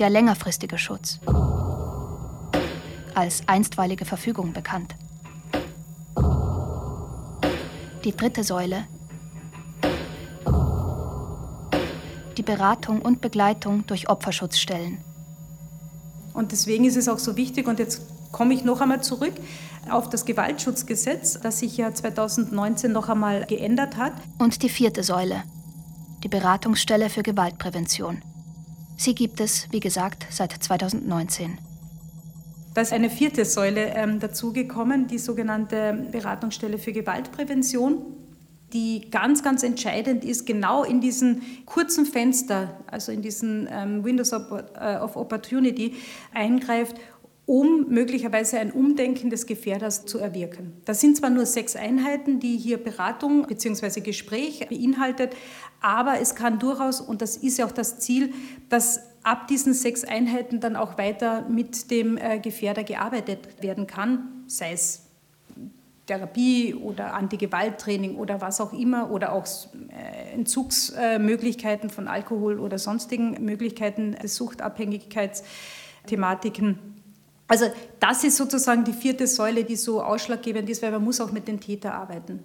der längerfristige Schutz, als einstweilige Verfügung bekannt. Die dritte Säule. Die Beratung und Begleitung durch Opferschutzstellen. Und deswegen ist es auch so wichtig, und jetzt komme ich noch einmal zurück auf das Gewaltschutzgesetz, das sich ja 2019 noch einmal geändert hat. Und die vierte Säule, die Beratungsstelle für Gewaltprävention. Sie gibt es, wie gesagt, seit 2019. Da ist eine vierte Säule ähm, dazugekommen, die sogenannte Beratungsstelle für Gewaltprävention, die ganz, ganz entscheidend ist, genau in diesen kurzen Fenster, also in diesen ähm, Windows of, äh, of Opportunity eingreift, um möglicherweise ein Umdenken des Gefährders zu erwirken. Das sind zwar nur sechs Einheiten, die hier Beratung bzw. Gespräch beinhaltet, aber es kann durchaus, und das ist ja auch das Ziel, dass ab diesen sechs Einheiten dann auch weiter mit dem äh, Gefährder gearbeitet werden kann, sei es Therapie oder Antigewalttraining oder was auch immer oder auch äh, Entzugsmöglichkeiten von Alkohol oder sonstigen Möglichkeiten des Suchtabhängigkeitsthematiken. Also das ist sozusagen die vierte Säule, die so ausschlaggebend ist, weil man muss auch mit den Tätern arbeiten.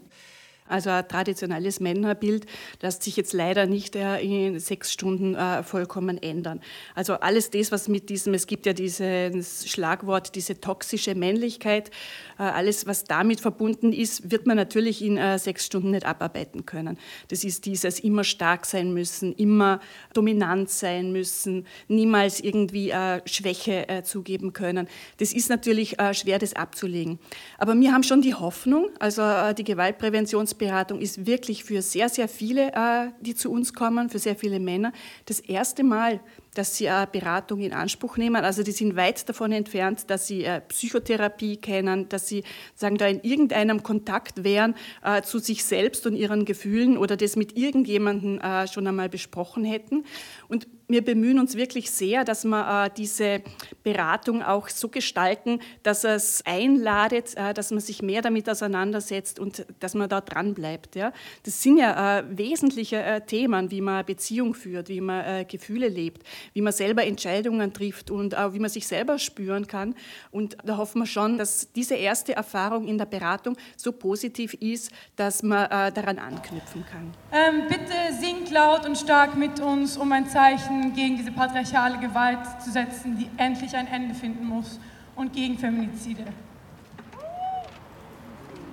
Also ein traditionelles Männerbild lässt sich jetzt leider nicht äh, in sechs Stunden äh, vollkommen ändern. Also alles das, was mit diesem, es gibt ja dieses Schlagwort, diese toxische Männlichkeit, äh, alles, was damit verbunden ist, wird man natürlich in sechs Stunden nicht abarbeiten können. Das ist dieses immer stark sein müssen, immer dominant sein müssen, niemals irgendwie Schwäche zugeben können. Das ist natürlich schwer, das abzulegen. Aber wir haben schon die Hoffnung, also die Gewaltpräventions Beratungsberatung ist wirklich für sehr, sehr viele, äh, die zu uns kommen, für sehr viele Männer, das erste Mal, dass sie eine Beratung in Anspruch nehmen. Also die sind weit davon entfernt, dass sie äh, Psychotherapie kennen, dass sie sagen, da in irgendeinem Kontakt wären äh, zu sich selbst und ihren Gefühlen oder das mit irgendjemandem äh, schon einmal besprochen hätten. Und wir bemühen uns wirklich sehr, dass wir äh, diese Beratung auch so gestalten, dass es einladet, äh, dass man sich mehr damit auseinandersetzt und dass man da dran bleibt. Ja? Das sind ja äh, wesentliche Themen, wie man Beziehung führt, wie man Gefühle lebt, wie man selber Entscheidungen trifft und auch wie man sich selber spüren kann. Und da hoffen wir schon, dass diese erste Erfahrung in der Beratung so positiv ist, dass man äh, daran anknüpfen kann. Ähm, bitte singt laut und stark mit uns, um ein Zeichen gegen diese patriarchale Gewalt zu setzen, die endlich ein Ende finden muss und gegen Feminizide.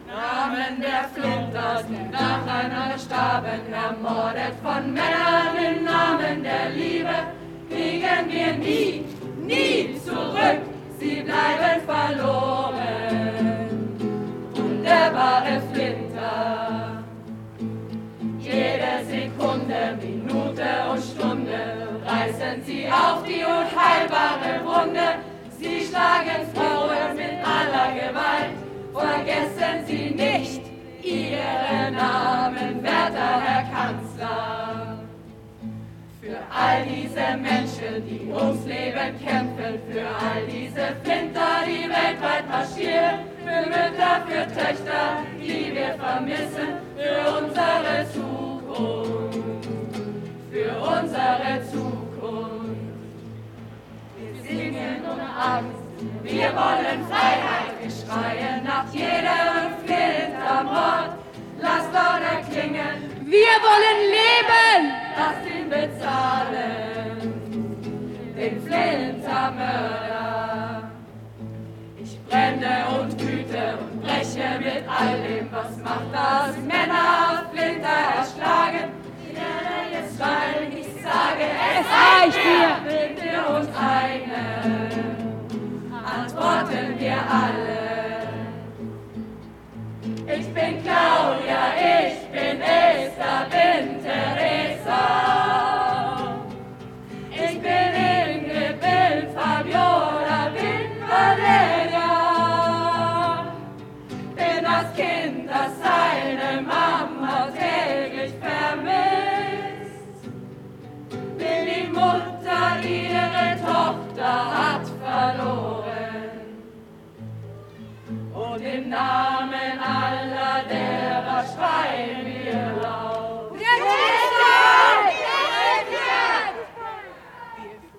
Namen der Flinters, die nacheinander starben, ermordet von Männern im Namen der Liebe, kriegen wir nie, nie zurück, sie bleiben verloren. Und der wahre Flinter, jede Sekunde, Minute und Stunde reißen sie auf die unheilbare Wunde. Sie schlagen Frauen mit aller Gewalt, vergessen Sie nicht Ihren Namen, werter Herr Kanzler. Für all diese Menschen, die ums Leben kämpfen, für all diese Flinter, die weltweit marschieren, für Mütter, für Töchter, die wir vermissen, für unsere Zukunft, für unsere Zukunft. Wir singen ohne Angst, wir wollen Freiheit, wir schreien nach jedem Flintermord. Lasst Donner klingen, wir wollen leben, alle. Ich bin Claudia, Namen aller derer schreien wir laut. Wir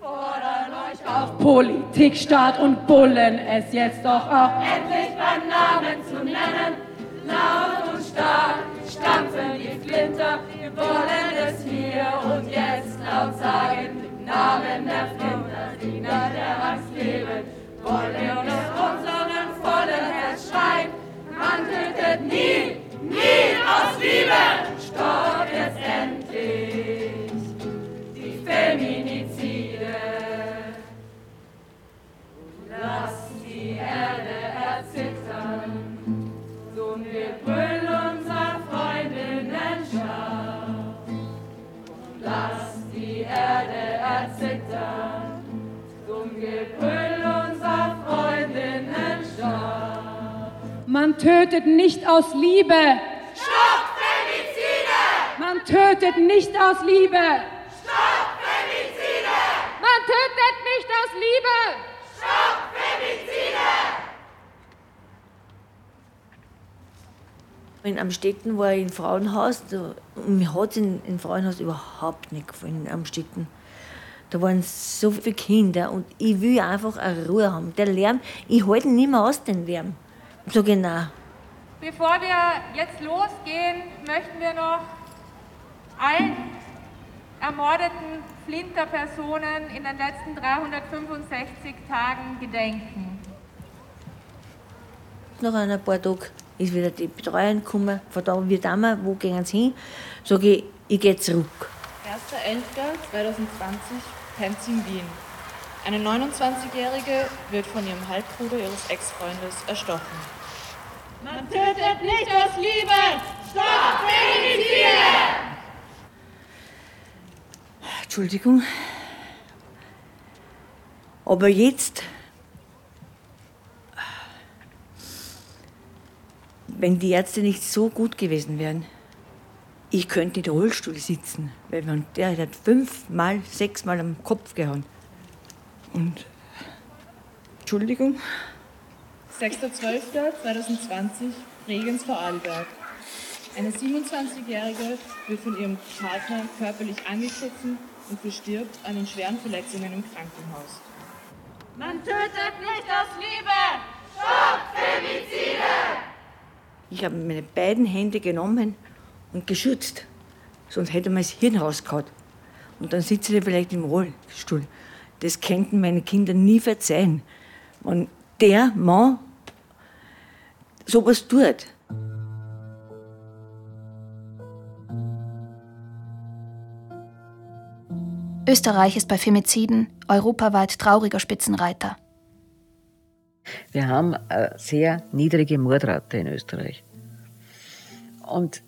fordern euch auf Politik, Staat und Bullen, es jetzt doch auch endlich beim Namen zu nennen. Laut und stark stampfen die Flinter, wir wollen es hier und jetzt laut sagen. Namen der Flinter, die nach der Angst leben, wollen wir unseren vollen Herz. Man tötet nie, nie aus Liebe. Stopp jetzt endlich die Feminizide. Lass die Erde erzittern zum Gebrüll unserer Man tötet nicht aus Liebe. Stopp Femizide! Man tötet nicht aus Liebe. Stopp Femizide! Man tötet nicht aus Liebe. Stopp Femizide! In Amstetten war ich im Frauenhaus. Da, und mir hat es in, im Frauenhaus überhaupt nicht gefallen, in Amstetten. Da waren so viele Kinder und ich will einfach eine Ruhe haben. Der Lärm, ich halte nicht mehr aus, den Lärm. So genau. Bevor wir jetzt losgehen, möchten wir noch allen ermordeten Flinterpersonen in den letzten 365 Tagen gedenken. Nach ein paar Tagen ist wieder die Betreuerin gekommen. Von da wird einmal, wo gehen sie hin? Sage ich, ich gehe zurück. 1.11.2020, Penzing, Wien. Eine 29-Jährige wird von ihrem Halbbruder ihres Ex-Freundes erstochen. Man tötet nicht aus Liebe! Stopp Femizide! Entschuldigung. Aber jetzt, wenn die Ärzte nicht so gut gewesen wären, ich könnte in der Rollstuhl sitzen, weil man, der hat fünfmal, sechsmal am Kopf gehauen. Und, Entschuldigung, 6.12.2020, Regens Vorarlberg. Eine 27-Jährige wird von ihrem Partner körperlich angegriffen und verstirbt an den schweren Verletzungen im Krankenhaus. Man tötet nicht aus Liebe! Stopp Femizide! ich habe meine beiden Hände genommen und geschützt. Sonst hätte man das Hirn rausgehauen. Und dann sitze ich vielleicht im Rollstuhl. Das könnten meine Kinder nie verzeihen. Wenn der Mann sowas tut. Österreich ist bei Femiziden europaweit trauriger Spitzenreiter. Wir haben eine sehr niedrige Mordrate in Österreich. Und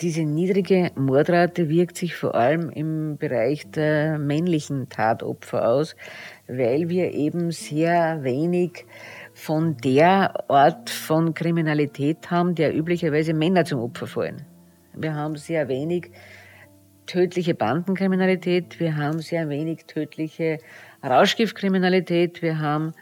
diese niedrige Mordrate wirkt sich vor allem im Bereich der männlichen Tatopfer aus, weil wir eben sehr wenig von der Art von Kriminalität haben, der üblicherweise Männer zum Opfer fallen. Wir haben sehr wenig tödliche Bandenkriminalität, wir haben sehr wenig tödliche Rauschgiftkriminalität, wir haben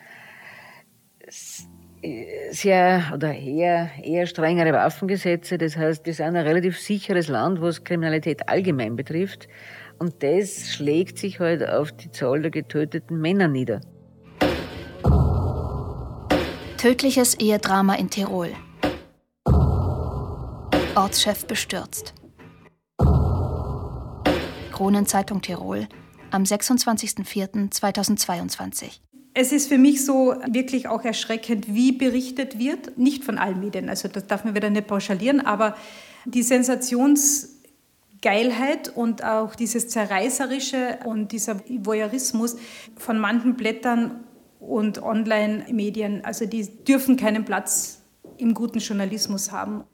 sehr oder eher, eher strengere Waffengesetze. Das heißt, wir sind ein relativ sicheres Land, was Kriminalität allgemein betrifft. Und das schlägt sich halt auf die Zahl der getöteten Männer nieder. Tödliches Ehedrama in Tirol. Ortschef bestürzt. Kronenzeitung Tirol am 26.04.2022. Es ist für mich so wirklich auch erschreckend, wie berichtet wird. Nicht von allen Medien, also das darf man wieder nicht pauschalieren, aber die Sensationsgeilheit und auch dieses Zerreißerische und dieser Voyeurismus von manchen Blättern und Online-Medien, also die dürfen keinen Platz im guten Journalismus haben.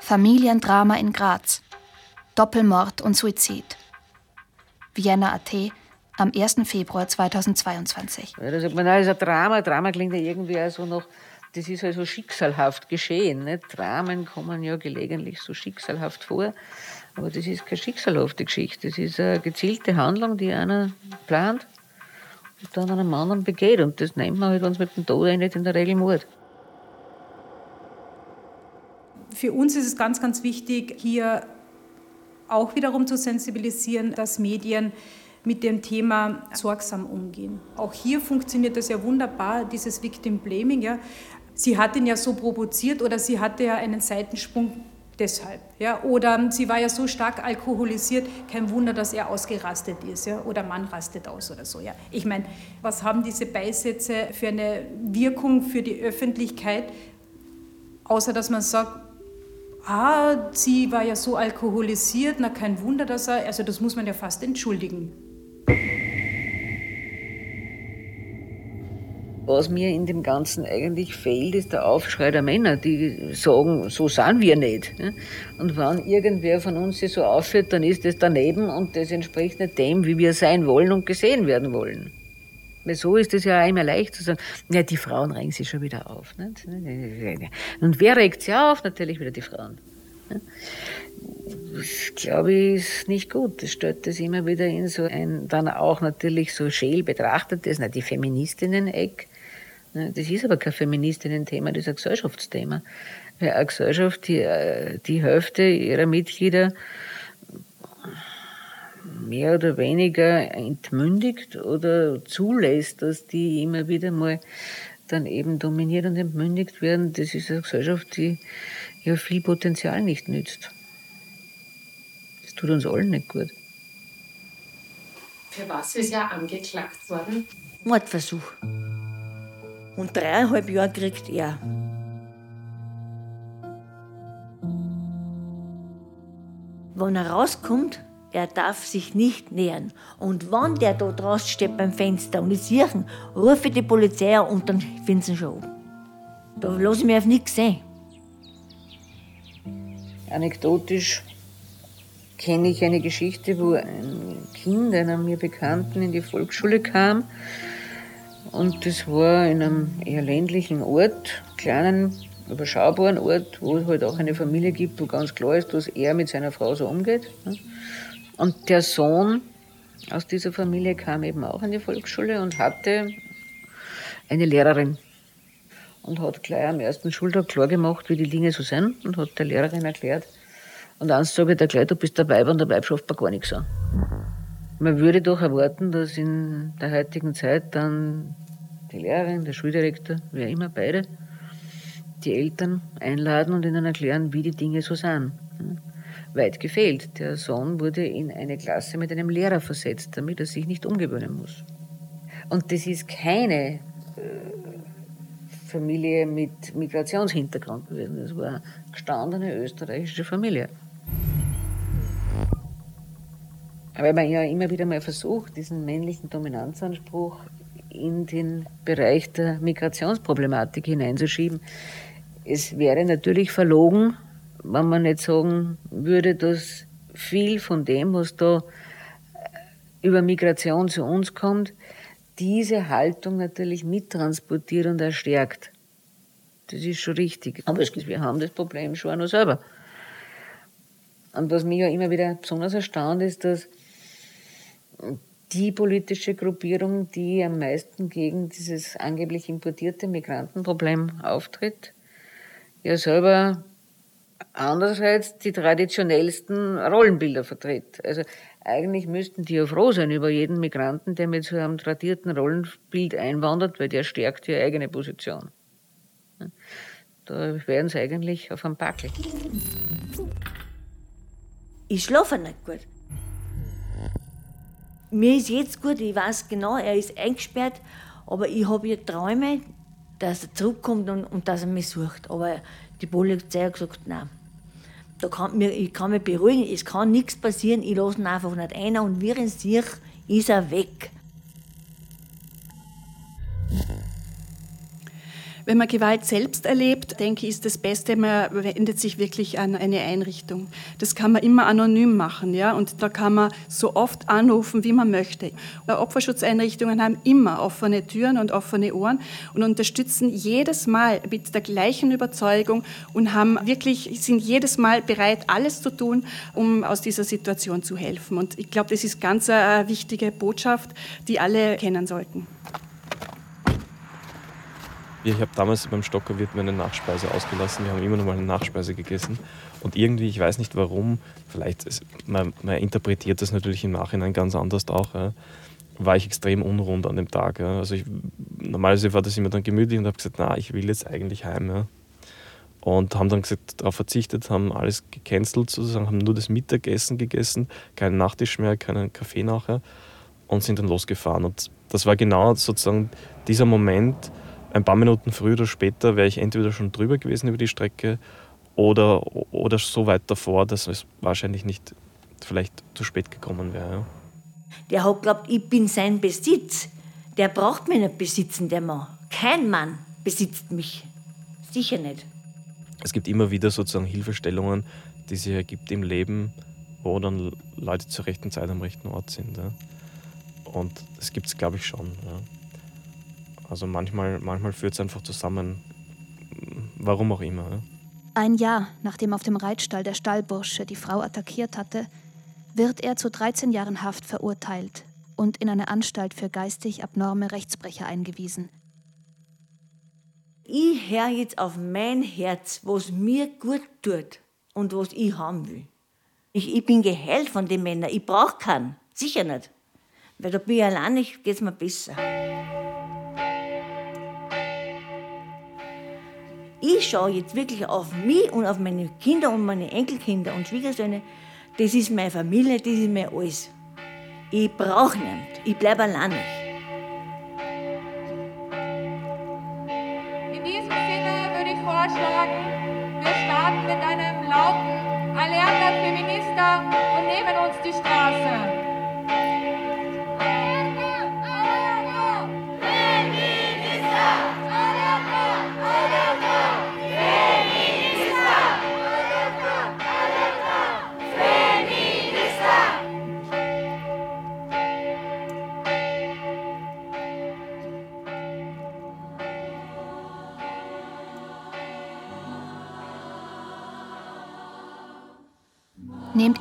Familiendrama in Graz. Doppelmord und Suizid. Vienna AT am 1. Februar 2022. Ja, da sagt man, das ist ein Drama. Drama klingt ja irgendwie auch so noch, das ist also schicksalhaft geschehen. Nicht? Dramen kommen ja gelegentlich so schicksalhaft vor. Aber das ist keine schicksalhafte Geschichte. Das ist eine gezielte Handlung, die einer plant dann einem anderen begeht. Und das nennt man halt, wenn es mit dem Tod endet, in der Regel Mord. Für uns ist es ganz, ganz wichtig, hier auch wiederum zu sensibilisieren, dass Medien mit dem Thema sorgsam umgehen. Auch hier funktioniert das ja wunderbar, dieses Victim Blaming. Ja. Sie hat ihn ja so provoziert oder sie hatte ja einen Seitensprung deshalb. Ja. Oder sie war ja so stark alkoholisiert, kein Wunder, dass er ausgerastet ist. Ja. Oder Mann rastet aus oder so. Ja. Ich meine, was haben diese Beisätze für eine Wirkung für die Öffentlichkeit, außer dass man sagt, ah, sie war ja so alkoholisiert, na kein Wunder, dass er, also das muss man ja fast entschuldigen. Was mir in dem Ganzen eigentlich fehlt, ist der Aufschrei der Männer, die sagen, so sind wir nicht. Und wenn irgendwer von uns sich so aufführt, dann ist das daneben und das entspricht nicht dem, wie wir sein wollen und gesehen werden wollen. Weil so ist es ja immer leicht zu sagen, ja, die Frauen regen sich schon wieder auf. Und wer regt sich auf? Natürlich wieder die Frauen. Das glaube ich ist nicht gut. Das stellt das immer wieder in so ein, dann auch natürlich so scheel betrachtetes, na, die Feministinnen-Eck. Das ist aber kein Feministinnen-Thema, das ist ein Gesellschaftsthema. Weil eine Gesellschaft, die äh, die Hälfte ihrer Mitglieder mehr oder weniger entmündigt oder zulässt, dass die immer wieder mal dann eben dominiert und entmündigt werden. Das ist eine Gesellschaft, die ja viel Potenzial nicht nützt. Das tut uns allen nicht gut. Für was ist er angeklagt worden? Mordversuch. Und dreieinhalb Jahre kriegt er. Wenn er rauskommt, er darf sich nicht nähern. Und wenn der da draußen steht beim Fenster und ich sehe ihn, rufe ich die Polizei an und dann finden sie ihn schon. Da lasse ich mich auf nichts sehen. Anekdotisch kenne ich eine Geschichte, wo ein Kind einer mir Bekannten in die Volksschule kam. Und das war in einem eher ländlichen Ort, kleinen, überschaubaren Ort, wo es halt auch eine Familie gibt, wo ganz klar ist, dass er mit seiner Frau so umgeht. Und der Sohn aus dieser Familie kam eben auch in die Volksschule und hatte eine Lehrerin und hat gleich am ersten Schultag klar gemacht, wie die Dinge so sind und hat der Lehrerin erklärt. Und eins sage ich dir gleich, du bist der Weib und der Weib schafft gar nichts an. Man würde doch erwarten, dass in der heutigen Zeit dann die Lehrerin, der Schuldirektor, wer immer, beide, die Eltern einladen und ihnen erklären, wie die Dinge so sind. Weit gefehlt. Der Sohn wurde in eine Klasse mit einem Lehrer versetzt, damit er sich nicht umgewöhnen muss. Und das ist keine äh, Familie mit Migrationshintergrund gewesen. Das war eine gestandene österreichische Familie. Weil man ja immer wieder mal versucht, diesen männlichen Dominanzanspruch in den Bereich der Migrationsproblematik hineinzuschieben. Es wäre natürlich verlogen, wenn man nicht sagen würde, dass viel von dem, was da über Migration zu uns kommt, diese Haltung natürlich mittransportiert und erstärkt. Das ist schon richtig. Aber wir haben das Problem schon auch noch selber. Und was mich ja immer wieder besonders erstaunt, ist, dass die politische Gruppierung, die am meisten gegen dieses angeblich importierte Migrantenproblem auftritt, ja selber andererseits die traditionellsten Rollenbilder vertritt. Also eigentlich müssten die ja froh sein über jeden Migranten, der mit so einem tradierten Rollenbild einwandert, weil der stärkt ihre eigene Position. Da wären sie eigentlich auf einem Packel. Ich schlafe nicht gut. Mir ist jetzt gut, ich weiß genau, er ist eingesperrt, aber ich habe ja Träume, dass er zurückkommt und, und dass er mich sucht. Aber die Polizei hat gesagt, nein. Da kann ich kann mich beruhigen, es kann nichts passieren, ich lasse ihn einfach nicht ein und während sich ist er weg. Wenn man Gewalt selbst erlebt, denke ich, ist das Beste, man wendet sich wirklich an eine Einrichtung. Das kann man immer anonym machen, ja, und da kann man so oft anrufen, wie man möchte. Opferschutzeinrichtungen haben immer offene Türen und offene Ohren und unterstützen jedes Mal mit der gleichen Überzeugung und haben wirklich, sind jedes Mal bereit, alles zu tun, um aus dieser Situation zu helfen. Und ich glaube, das ist ganz eine wichtige Botschaft, die alle kennen sollten. Ich habe damals beim Stockerwirt meine Nachspeise ausgelassen. Wir haben immer noch mal eine Nachspeise gegessen. Und irgendwie, ich weiß nicht warum, vielleicht, ist, man, man, interpretiert das natürlich im Nachhinein ganz anders auch, ja, war ich extrem unrund an dem Tag. Ja. Also ich, normalerweise war das immer dann gemütlich und habe gesagt, na, ich will jetzt eigentlich heim. Ja. Und haben dann gesagt, darauf verzichtet, haben alles gecancelt sozusagen, haben nur das Mittagessen gegessen, keinen Nachtisch mehr, keinen Kaffee nachher und sind dann losgefahren. Und das war genau sozusagen dieser Moment, ein paar Minuten früher oder später wäre ich entweder schon drüber gewesen über die Strecke oder, oder so weit davor, dass es wahrscheinlich nicht vielleicht zu spät gekommen wäre. Der hat glaubt, ich bin sein Besitz. Der braucht mich nicht besitzen, der Mann. Kein Mann besitzt mich. Sicher nicht. Es gibt immer wieder sozusagen Hilfestellungen, die sich ergibt im Leben, wo dann Leute zur rechten Zeit am rechten Ort sind. Ja. Und das gibt es, glaube ich, schon. Ja. Also manchmal, manchmal führt es einfach zusammen, warum auch immer. Ein Jahr nachdem auf dem Reitstall der Stallbursche die Frau attackiert hatte, wird er zu 13 Jahren Haft verurteilt und in eine Anstalt für geistig abnorme Rechtsbrecher eingewiesen. Ich höre jetzt auf mein Herz, was mir gut tut und was ich haben will. Ich, ich bin geheilt von den Männern, ich brauche keinen, sicher nicht. Weil da bin ich allein, geht es mir besser. Ich schaue jetzt wirklich auf mich und auf meine Kinder und meine Enkelkinder und Schwiegersöhne. Das ist meine Familie, das ist mir alles. Ich brauche nichts. Ich bleibe alleine.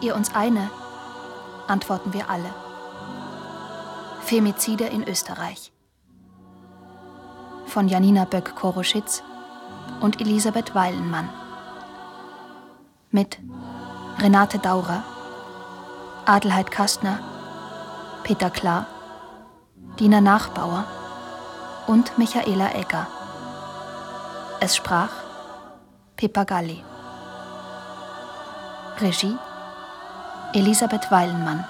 Ihr uns eine, antworten wir alle. Femizide in Österreich. Von Janina Böck-Koroschitz und Elisabeth Weilenmann. Mit Renate Daurer, Adelheid Kastner, Peter Klar, Dina Nachbauer und Michaela Egger. Es sprach Pippa Galli. Regie Elisabeth Weilenmann.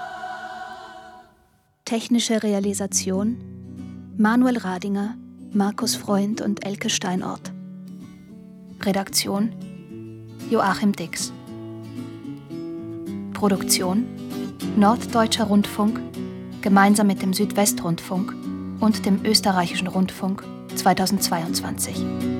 Technische Realisation Manuel Radinger, Markus Freund und Elke Steinort. Redaktion Joachim Dix. Produktion Norddeutscher Rundfunk gemeinsam mit dem Südwestrundfunk und dem Österreichischen Rundfunk 2022.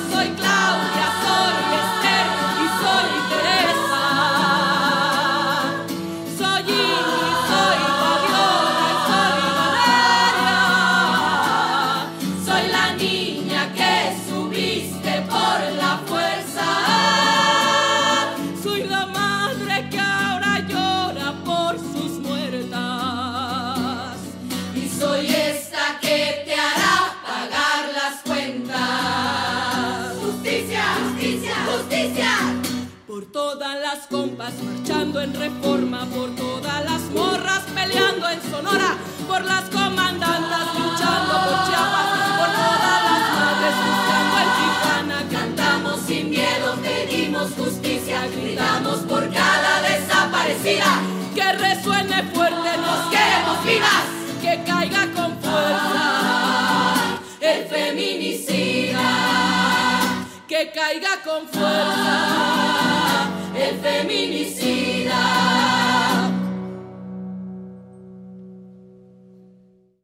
Compas marchando en reforma, por todas las morras peleando en Sonora, por las comandantas luchando por Chiapas, por todas las madres buscando en Tijuana. Cantamos sin miedo, pedimos justicia, gritamos por cada desaparecida. Que resuene fuerte, nos queremos vivas, que caiga con fuerza el feminicida que caiga con fuerza el feminicida.